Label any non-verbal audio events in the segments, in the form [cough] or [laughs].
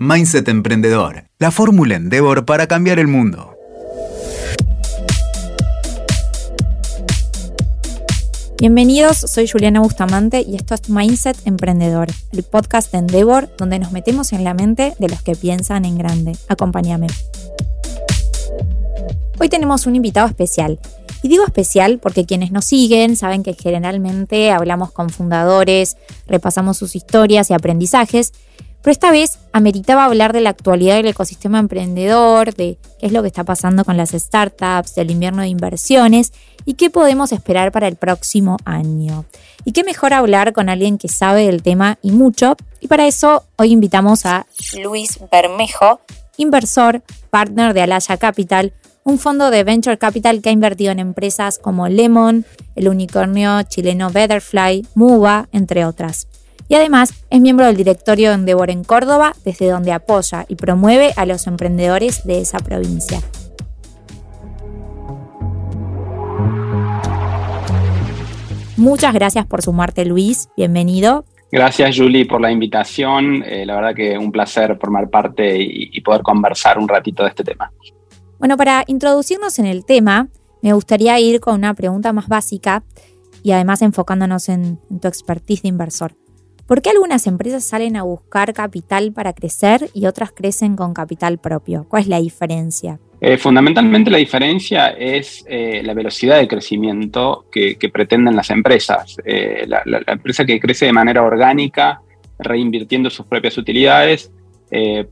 Mindset Emprendedor, la fórmula Endeavor para cambiar el mundo. Bienvenidos, soy Juliana Bustamante y esto es Mindset Emprendedor, el podcast de Endeavor donde nos metemos en la mente de los que piensan en grande. Acompáñame. Hoy tenemos un invitado especial. Y digo especial porque quienes nos siguen saben que generalmente hablamos con fundadores, repasamos sus historias y aprendizajes, pero esta vez ameritaba hablar de la actualidad del ecosistema emprendedor, de qué es lo que está pasando con las startups, del invierno de inversiones y qué podemos esperar para el próximo año. Y qué mejor hablar con alguien que sabe del tema y mucho. Y para eso hoy invitamos a Luis Bermejo, inversor, partner de Alaya Capital, un fondo de venture capital que ha invertido en empresas como Lemon, el unicornio chileno Betterfly, Muba, entre otras y además es miembro del directorio de Endeavor en Córdoba, desde donde apoya y promueve a los emprendedores de esa provincia. Muchas gracias por sumarte, Luis. Bienvenido. Gracias, Julie, por la invitación. Eh, la verdad que un placer formar parte y, poder conversar un ratito de este tema. Bueno, para introducirnos en el tema, me gustaría ir con una pregunta más básica y además enfocándonos en tu expertise de inversor. ¿Por qué algunas empresas salen a buscar capital para crecer y otras crecen con capital propio? ¿Cuál es la diferencia? Eh, fundamentalmente la diferencia es eh, la velocidad de crecimiento que, pretenden las empresas. Eh, la, empresa que crece de manera orgánica, reinvirtiendo sus propias utilidades,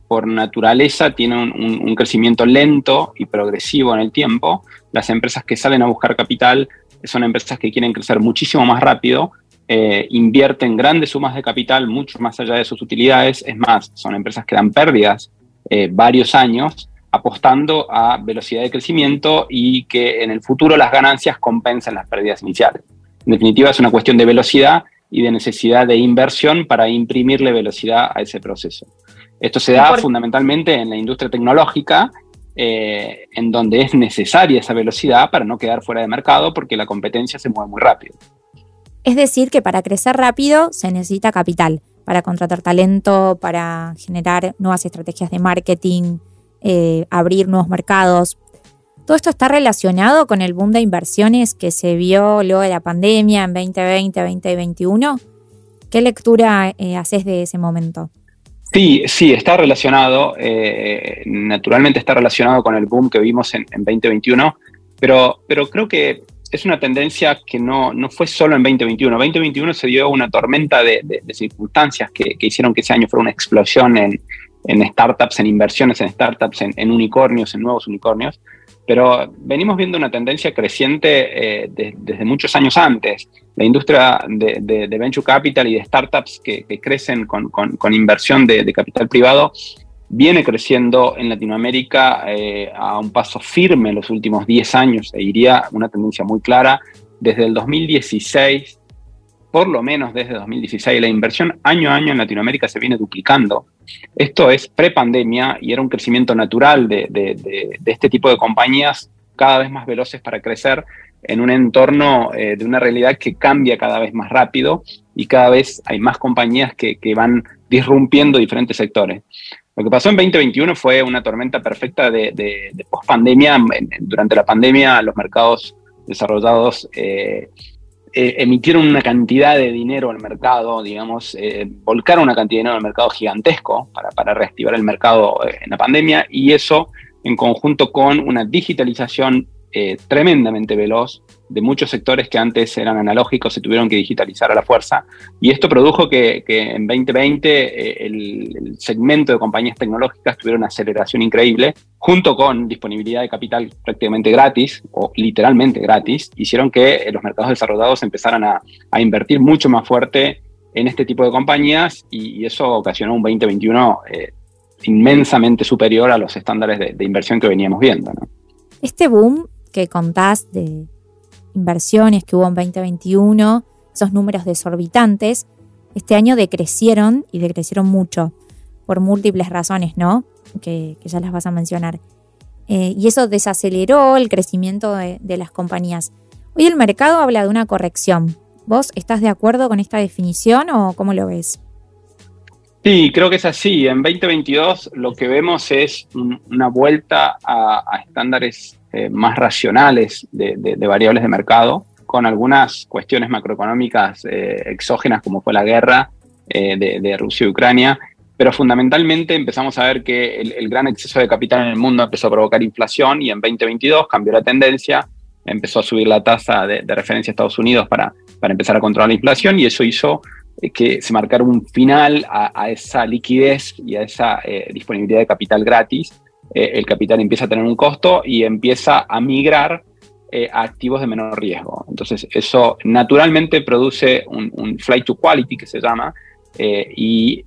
por naturaleza tiene un, crecimiento lento y progresivo en el tiempo. Las empresas que salen a buscar capital son empresas que quieren crecer muchísimo más rápido eh, invierten grandes sumas de capital mucho más allá de sus utilidades. Es más, son empresas que dan pérdidas eh, varios años apostando a velocidad de crecimiento y que en el futuro las ganancias compensen las pérdidas iniciales. En definitiva, es una cuestión de velocidad y de necesidad de inversión para imprimirle velocidad a ese proceso. Esto se da fundamentalmente en la industria tecnológica, eh, en donde es necesaria esa velocidad para no quedar fuera de mercado porque la competencia se mueve muy rápido. Es decir, que para crecer rápido se necesita capital, para contratar talento, para generar nuevas estrategias de marketing, eh, abrir nuevos mercados. Todo esto está relacionado con el boom de inversiones que se vio luego de la pandemia en 2020, 2021. ¿Qué lectura eh, haces de ese momento? Sí, sí, está relacionado. Eh, naturalmente está relacionado con el boom que vimos en, en 2021, pero, pero creo que es una tendencia que no, fue solo en 2021. 2021 se dio una tormenta de, circunstancias que, hicieron que ese año fuera una explosión en, startups, en inversiones en startups, en, unicornios, en nuevos unicornios. Pero venimos viendo una tendencia creciente eh, desde muchos años antes. La industria de, venture capital y de startups que, crecen con, con inversión de, capital privado viene creciendo en Latinoamérica eh, a un paso firme en los últimos 10 años, e iría una tendencia muy clara. Desde el 2016, por lo menos desde 2016, la inversión año a año en Latinoamérica se viene duplicando. Esto es pre-pandemia y era un crecimiento natural de, este tipo de compañías cada vez más veloces para crecer en un entorno eh, de una realidad que cambia cada vez más rápido y cada vez hay más compañías que, que van disrumpiendo diferentes sectores. Lo que pasó en 2021 fue una tormenta perfecta de, de, post-pandemia. Durante la pandemia, los mercados desarrollados eh, eh, emitieron una cantidad de dinero al mercado, digamos, eh, volcaron una cantidad de dinero al mercado gigantesco para reactivar el mercado en la pandemia y eso, en conjunto con una digitalización tremendamente veloz de muchos sectores que antes eran analógicos se tuvieron que digitalizar a la fuerza. Y esto produjo que, en 2020 eh, el, segmento de compañías tecnológicas tuviera una aceleración increíble, junto con disponibilidad de capital prácticamente gratis, o literalmente gratis, hicieron que eh, los mercados desarrollados empezaran a, invertir mucho más fuerte en este tipo de compañías y, eso ocasionó un 2021 eh, inmensamente superior a los estándares de, inversión que veníamos viendo. Este boom que contás de inversiones que hubo en 2021, esos números desorbitantes, este año decrecieron y decrecieron mucho, por múltiples razones, ¿no? Que, ya las vas a mencionar. Eh, y eso desaceleró el crecimiento de las compañías. Hoy el mercado habla de una corrección. ¿Vos estás de acuerdo con esta definición o cómo lo ves? Sí, creo que es así. En 2022 lo que vemos es una vuelta a, estándares eh, más racionales de, variables de mercado, con algunas cuestiones macroeconómicas eh, exógenas como fue la guerra eh, de, Rusia y Ucrania, pero fundamentalmente empezamos a ver que el, gran exceso de capital en el mundo empezó a provocar inflación y en 2022 cambió la tendencia, empezó a subir la tasa de, referencia a Estados Unidos para, para empezar a controlar la inflación y eso hizo que se marcara un final a, esa liquidez y a esa eh, disponibilidad de capital gratis. Eh, el capital empieza a tener un costo y empieza a migrar a activos de menor riesgo. Entonces, eso naturalmente produce un, flight to quality, que se llama, y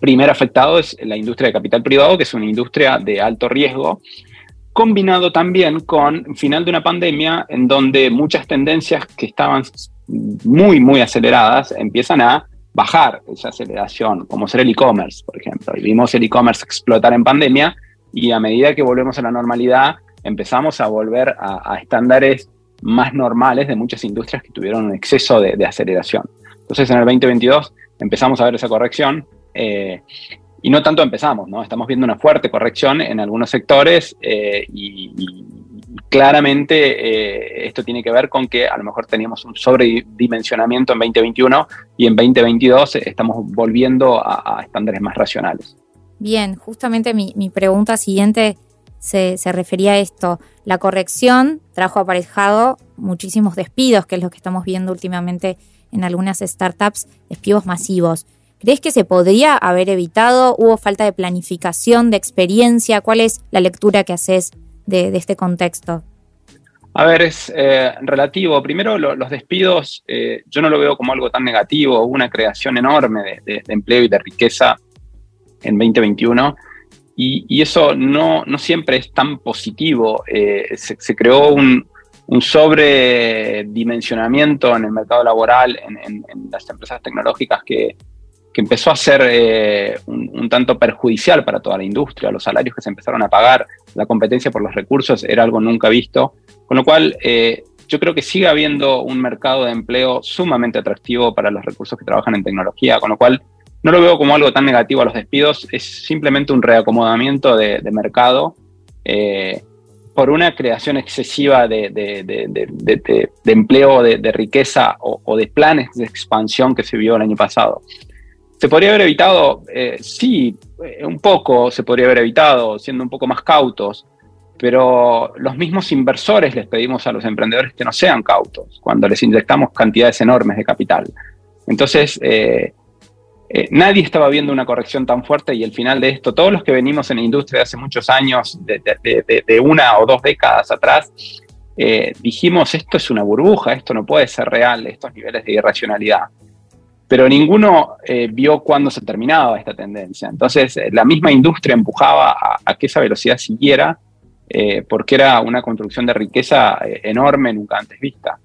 primer afectado es la industria de capital privado, que es una industria de alto riesgo, combinado también con final de una pandemia en donde muchas tendencias que estaban muy, muy aceleradas empiezan a bajar esa aceleración, como ser el e-commerce, por ejemplo. Y vimos el e-commerce explotar en pandemia y a medida que volvemos a la normalidad, empezamos a volver a, estándares más normales de muchas industrias que tuvieron un exceso de, aceleración. Entonces, en el 2022 empezamos a ver esa corrección. Eh, y no tanto empezamos, ¿no? Estamos viendo una fuerte corrección en algunos sectores eh, y, claramente eh, esto tiene que ver con que a lo mejor teníamos un sobredimensionamiento en 2021 y en 2022 estamos volviendo a, estándares más racionales. Bien, justamente mi, pregunta siguiente se, refería a esto. La corrección trajo aparejado muchísimos despidos, que es lo que estamos viendo últimamente en algunas startups, despidos masivos. ¿Crees que se podría haber evitado? ¿Hubo falta de planificación, de experiencia? ¿Cuál es la lectura que haces de, este contexto? A ver, es eh, relativo. Primero, los despidos, eh, yo no lo veo como algo tan negativo. Hubo una creación enorme de, empleo y de riqueza en 2021 y, eso no, siempre es tan positivo. Eh, se, creó un, sobredimensionamiento en el mercado laboral, en las empresas tecnológicas que, que empezó a ser un, tanto perjudicial para toda la industria. Los salarios que se empezaron a pagar, la competencia por los recursos era algo nunca visto. Con lo cual, eh, yo creo que sigue habiendo un mercado de empleo sumamente atractivo para los recursos que trabajan en tecnología, con lo cual no lo veo como algo tan negativo a los despidos, es simplemente un reacomodamiento de, mercado. Eh, por una creación excesiva de, empleo, de, riqueza o, o, de planes de expansión que se vio el año pasado. ¿Se podría haber evitado? Eh, sí, eh, un poco se podría haber evitado, siendo un poco más cautos, pero los mismos inversores les pedimos a los emprendedores que no sean cautos cuando les inyectamos cantidades enormes de capital. Entonces, eh, nadie estaba viendo una corrección tan fuerte y el final de esto, todos los que venimos en la industria de hace muchos años, de, una o dos décadas atrás, dijimos, esto es una burbuja, esto no puede ser real, estos niveles de irracionalidad pero ninguno eh, vio cuándo se terminaba esta tendencia. Entonces, eh, la misma industria empujaba a, que esa velocidad siguiera, eh, porque era una construcción de riqueza enorme, nunca antes vista.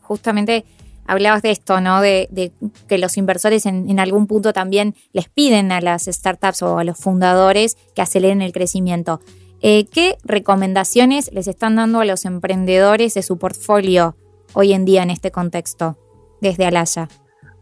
Justamente hablabas de esto, ¿no? De, que los inversores en, en, algún punto también les piden a las startups o a los fundadores que aceleren el crecimiento. ¿Qué recomendaciones les están dando a los emprendedores de su portfolio hoy en día en este contexto, desde Alaya?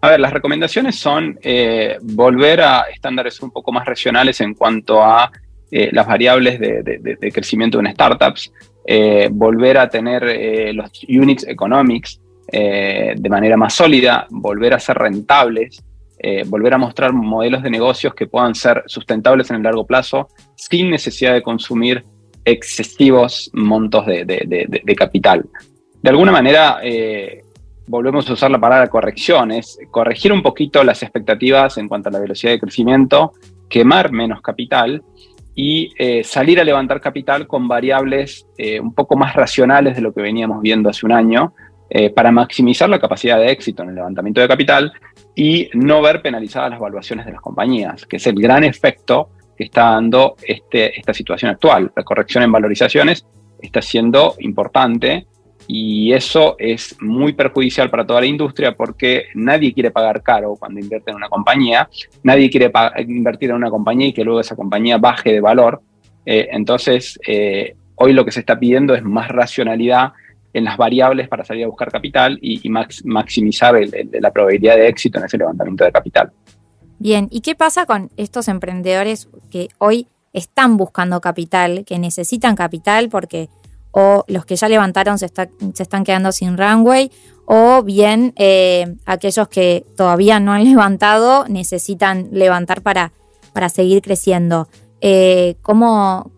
A ver, las recomendaciones son eh, volver a estándares un poco más regionales en cuanto a eh, las variables de, crecimiento en startups, eh, volver a tener los units economics de manera más sólida, volver a ser rentables, volver a mostrar modelos de negocios que puedan ser sustentables en el largo plazo sin necesidad de consumir excesivos montos de, capital. De alguna manera, volvemos a usar la palabra corrección, es corregir un poquito las expectativas en cuanto a la velocidad de crecimiento, quemar menos capital y eh, salir a levantar capital con variables eh, un poco más racionales de lo que veníamos viendo hace un año, eh, para maximizar la capacidad de éxito en el levantamiento de capital y no ver penalizadas las valuaciones de las compañías, que es el gran efecto que está dando este, esta situación actual. La corrección en valorizaciones está siendo importante y eso es muy perjudicial para toda la industria porque nadie quiere pagar caro cuando invierte en una compañía, nadie quiere invertir en una compañía y que luego esa compañía baje de valor. Eh, entonces, eh, hoy lo que se está pidiendo es más racionalidad en las variables para salir a buscar capital y, maximizar la probabilidad de éxito en ese levantamiento de capital. Bien, ¿y qué pasa con estos emprendedores que hoy están buscando capital, que necesitan capital porque o los que ya levantaron se, están quedando sin runway, o bien eh, aquellos que todavía no han [laughs] levantado necesitan levantar para, para seguir creciendo. Eh, ¿cómo,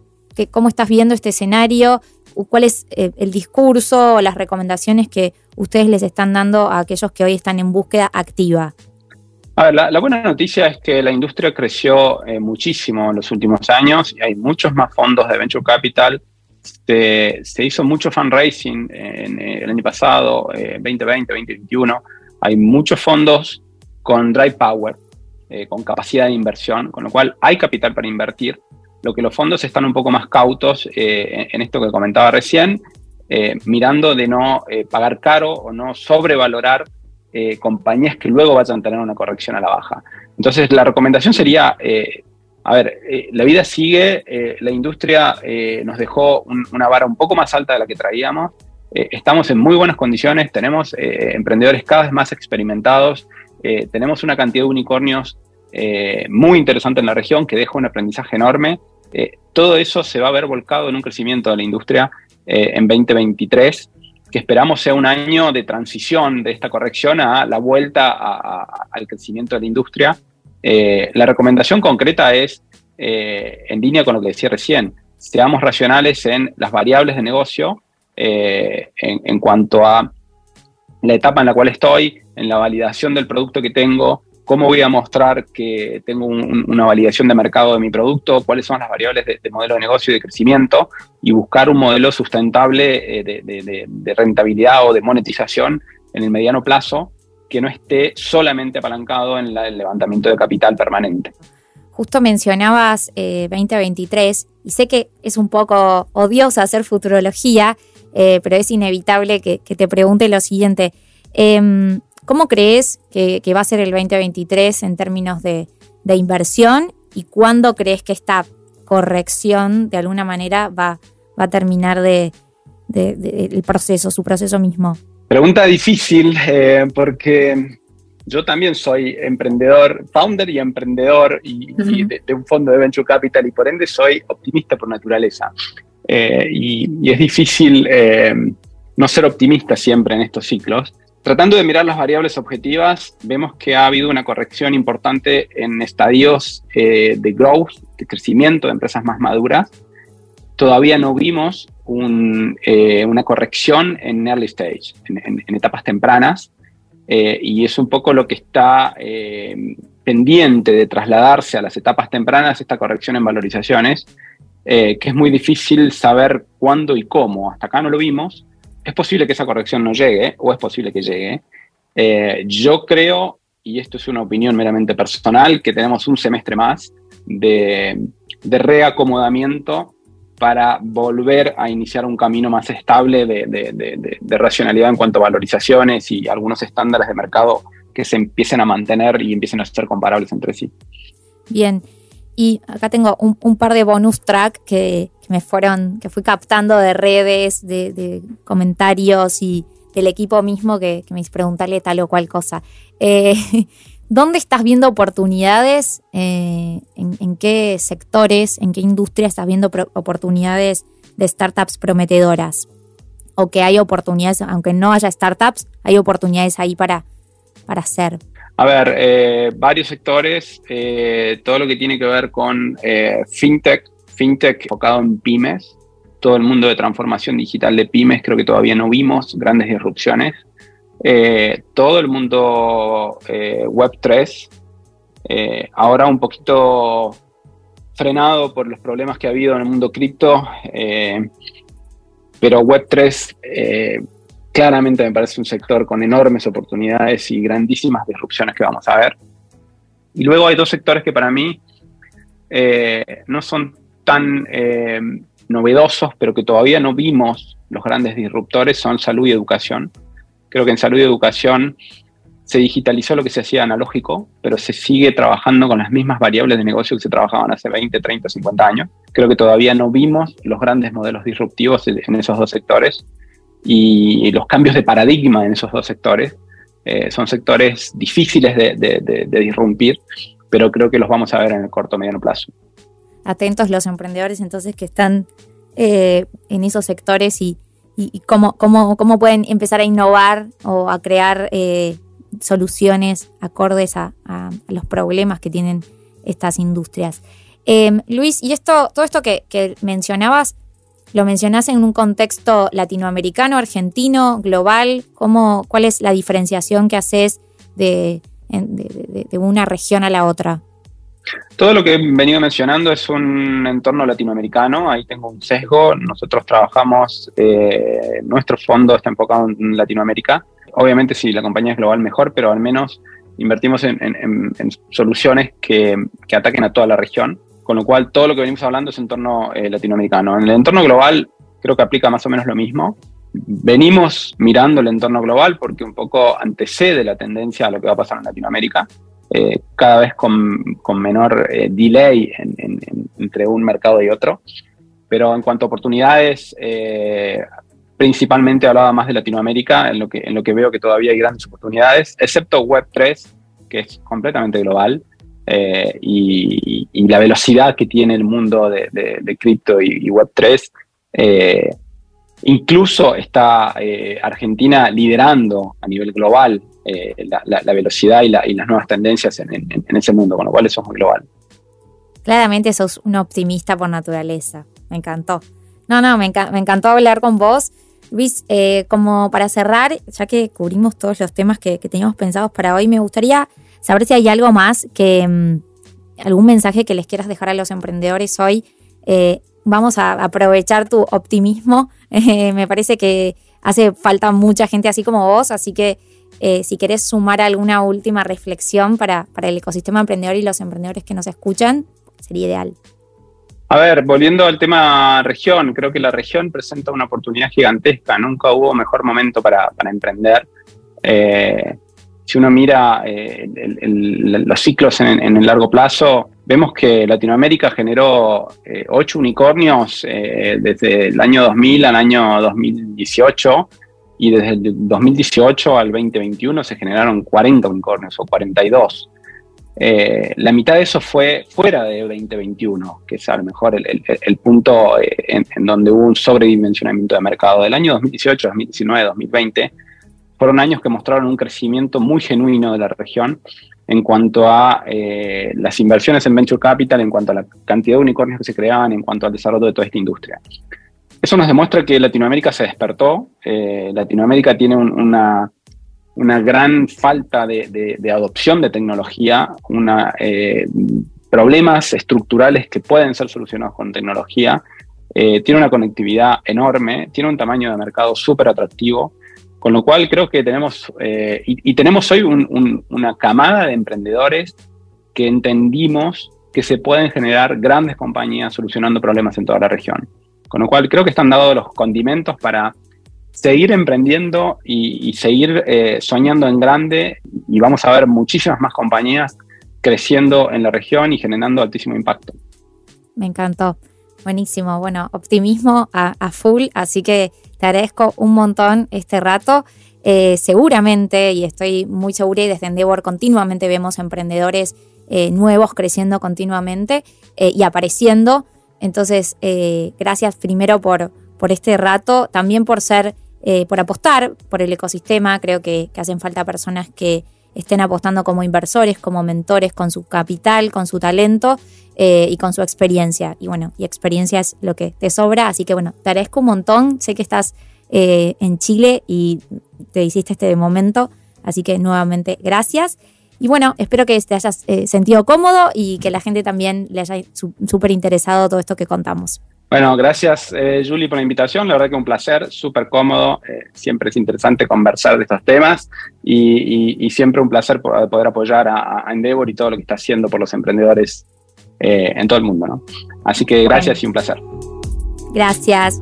¿Cómo estás viendo este escenario? ¿Cuál es eh, el discurso o las recomendaciones que ustedes les están dando a aquellos que hoy están en búsqueda activa? A ver, la, buena noticia es que la industria creció muchísimo en los últimos años y hay muchos más fondos de venture capital. Se, hizo mucho fundraising en, eh, el año pasado, 2020, 2021. Hay muchos fondos con dry power, con capacidad de inversión, con lo cual hay capital para invertir lo que los fondos están un poco más cautos eh, en esto que comentaba recién, eh, mirando de no eh, pagar caro o no sobrevalorar compañías que luego vayan a tener una corrección a la baja. Entonces, la recomendación sería, a ver, la vida sigue, la industria nos dejó una vara un poco más alta de la que traíamos, estamos en muy buenas condiciones, tenemos emprendedores cada vez más experimentados, tenemos una cantidad de unicornios eh, muy interesante en la región, que deja un aprendizaje enorme. Eh, todo eso se va a ver volcado en un crecimiento de la industria eh, en 2023, que esperamos sea un año de transición de esta corrección a la vuelta al crecimiento de la industria. La recomendación concreta es, en línea con lo que decía recién, seamos racionales en las variables de negocio en, en cuanto a la etapa en la cual estoy, en la validación del producto que tengo, cómo voy a mostrar que tengo una validación de mercado de mi producto, cuáles son las variables de, modelo de negocio y de crecimiento, y buscar un modelo sustentable eh, de, rentabilidad o de monetización en el mediano plazo que no esté solamente apalancado en el levantamiento de capital permanente. Justo mencionabas 2023 eh, y sé que es un poco odioso hacer futurología, eh, pero es inevitable que, que, te pregunte lo siguiente. Em, ¿Cómo crees que, va a ser el 2023 en términos de, inversión y cuándo crees que esta corrección de alguna manera va, a terminar de, el proceso, su proceso mismo? Pregunta difícil eh, porque yo también soy emprendedor, founder y emprendedor y, de, un fondo de venture capital y por ende soy optimista por naturaleza. Eh, y, es difícil eh, no ser optimista siempre en estos ciclos. Tratando de mirar las variables objetivas, vemos que ha habido una corrección importante en estadios eh, de growth, de crecimiento de empresas más maduras. Todavía no vimos eh, una corrección en early stage, en, etapas tempranas, eh, y es un poco lo que está pendiente de trasladarse a las etapas tempranas, esta corrección en valorizaciones, que es muy difícil saber cuándo y cómo. Hasta acá no lo vimos, es posible que esa corrección no llegue o es posible que llegue. Eh, yo creo, y esto es una opinión meramente personal, que tenemos un semestre más de, reacomodamiento para volver a iniciar un camino más estable de, racionalidad en cuanto a valorizaciones y algunos estándares de mercado que se empiecen a mantener y empiecen a ser comparables entre sí. Bien, y acá tengo un, par de bonus track que, me fueron, que fui captando de redes, de, comentarios y del equipo mismo que, me hizo preguntarle tal o cual cosa. Eh, [laughs] ¿Dónde estás viendo oportunidades? Eh, en, qué sectores, en qué industria estás viendo oportunidades de startups prometedoras? O que hay oportunidades, aunque no haya startups, hay oportunidades ahí para, para hacer. A ver, eh, varios sectores, eh, todo lo que tiene que ver con eh, fintech, fintech enfocado en pymes, todo el mundo de transformación digital de pymes, creo que todavía no vimos grandes disrupciones. Todo el mundo Web3, ahora un poquito frenado por los problemas que ha habido en el mundo cripto, pero Web3 claramente me parece un sector con enormes oportunidades y grandísimas disrupciones que vamos a ver. Y luego hay dos sectores que para mí eh, no son tan eh, novedosos, pero que todavía no vimos los grandes disruptores, son salud y educación. Creo que en salud y educación se digitalizó lo que se hacía analógico, pero se sigue trabajando con las mismas variables de negocio que se trabajaban hace 20, 30, 50 años. Creo que todavía no vimos los grandes modelos disruptivos en esos dos sectores y los cambios de paradigma en esos dos sectores. Eh, son sectores difíciles de, de, disrumpir pero creo que los vamos a ver en el corto o mediano plazo. Atentos los emprendedores entonces que están eh, en esos sectores y, cómo, cómo, cómo, pueden empezar a innovar o a crear eh, soluciones acordes a, los problemas que tienen estas industrias. Em, Luis, y esto, todo esto que, mencionabas, lo mencionás en un contexto latinoamericano, argentino, global. ¿Cómo, ¿Cuál es la diferenciación que haces de, de, una región a la otra? Todo lo que he venido mencionando es un entorno latinoamericano, ahí tengo un sesgo, nosotros trabajamos, eh, nuestro fondo está enfocado en Latinoamérica, obviamente si la compañía es global mejor, pero al menos invertimos en, soluciones que, ataquen a toda la región, con lo cual todo lo que venimos hablando es entorno eh, latinoamericano. En el entorno global creo que aplica más o menos lo mismo. Venimos mirando el entorno global porque un poco antecede la tendencia a lo que va a pasar en Latinoamérica, eh, cada vez con, menor eh, delay entre un mercado y otro. Pero en cuanto a oportunidades, principalmente hablaba más de Latinoamérica, en lo que, en lo que veo que todavía hay grandes oportunidades, excepto Web3, que es completamente global, eh, y, la velocidad que tiene el mundo de, cripto y, Web3. Eh, incluso está eh, Argentina liderando a nivel global la, velocidad y, las nuevas tendencias en, ese mundo, con lo cual eso es global. Claramente sos un optimista por naturaleza. Me encantó. No, no, me, me encantó hablar con vos. Luis, eh, como para cerrar, ya que cubrimos todos los temas que, teníamos pensados para hoy, me gustaría saber si hay algo más que mm, algún mensaje que les quieras dejar a los emprendedores hoy. Eh, vamos a aprovechar tu optimismo. [laughs] Eh, me parece que hace falta mucha gente así como vos, así que si querés sumar alguna última reflexión para, para el ecosistema emprendedor y los emprendedores que nos escuchan, sería ideal. A ver, volviendo al tema región, creo que la región presenta una oportunidad gigantesca. Nunca hubo mejor momento para, emprender. Eh, si uno mira eh, los ciclos en, el largo plazo, vemos que Latinoamérica generó eh, ocho unicornios desde el año 2000 al año 2018 y desde el 2018 al 2021 se generaron 40 unicornios o 42. Eh, la mitad de eso fue fuera de 2021, que es a lo mejor el, punto eh, en, donde hubo un sobredimensionamiento de mercado. Del año 2018, 2019, 2020 fueron años que mostraron un crecimiento muy genuino de la región en cuanto a eh, las inversiones en venture capital, en cuanto a la cantidad de unicornios que se creaban, en cuanto al desarrollo de toda esta industria. Eso nos demuestra que Latinoamérica se despertó. Latinoamérica tiene una gran falta de, adopción de tecnología, eh, problemas estructurales que pueden ser solucionados con tecnología, eh, tiene una conectividad enorme, tiene un tamaño de mercado súper atractivo, con lo cual creo que tenemos, eh, y, tenemos hoy una camada de emprendedores que entendimos que se pueden generar grandes compañías solucionando problemas en toda la región. Con lo cual creo que están dados los condimentos para seguir emprendiendo y, seguir eh, soñando en grande y vamos a ver muchísimas más compañías creciendo en la región y generando altísimo impacto. Me encantó. Buenísimo. Bueno, optimismo a, full, así que te agradezco un montón este rato. Eh, seguramente, y estoy muy segura, y desde Endeavor continuamente vemos emprendedores eh, nuevos creciendo continuamente y apareciendo. Entonces, gracias primero por, por este rato, también por ser eh, por apostar por el ecosistema. Creo que, hacen falta personas que estén apostando como inversores, como mentores, con su capital, con su talento eh, y con su experiencia. Y bueno, y experiencia es lo que te sobra. Así que bueno, te agradezco un montón. Sé que estás eh, en Chile y te hiciste este momento. Así que nuevamente gracias. Y bueno, espero que te hayas sentido cómodo y que la gente también le haya súper interesado todo esto que contamos. Bueno, gracias eh, Julie por la invitación, la verdad que un placer, súper cómodo, eh, siempre es interesante conversar de estos temas y, siempre un placer poder apoyar a, Endeavor y todo lo que está haciendo por los emprendedores eh, en todo el mundo. ¿no? Así que gracias y un placer. Gracias.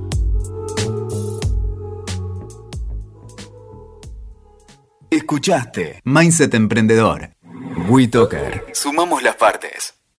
Escuchaste Mindset Emprendedor. WeToker. Sumamos las partes.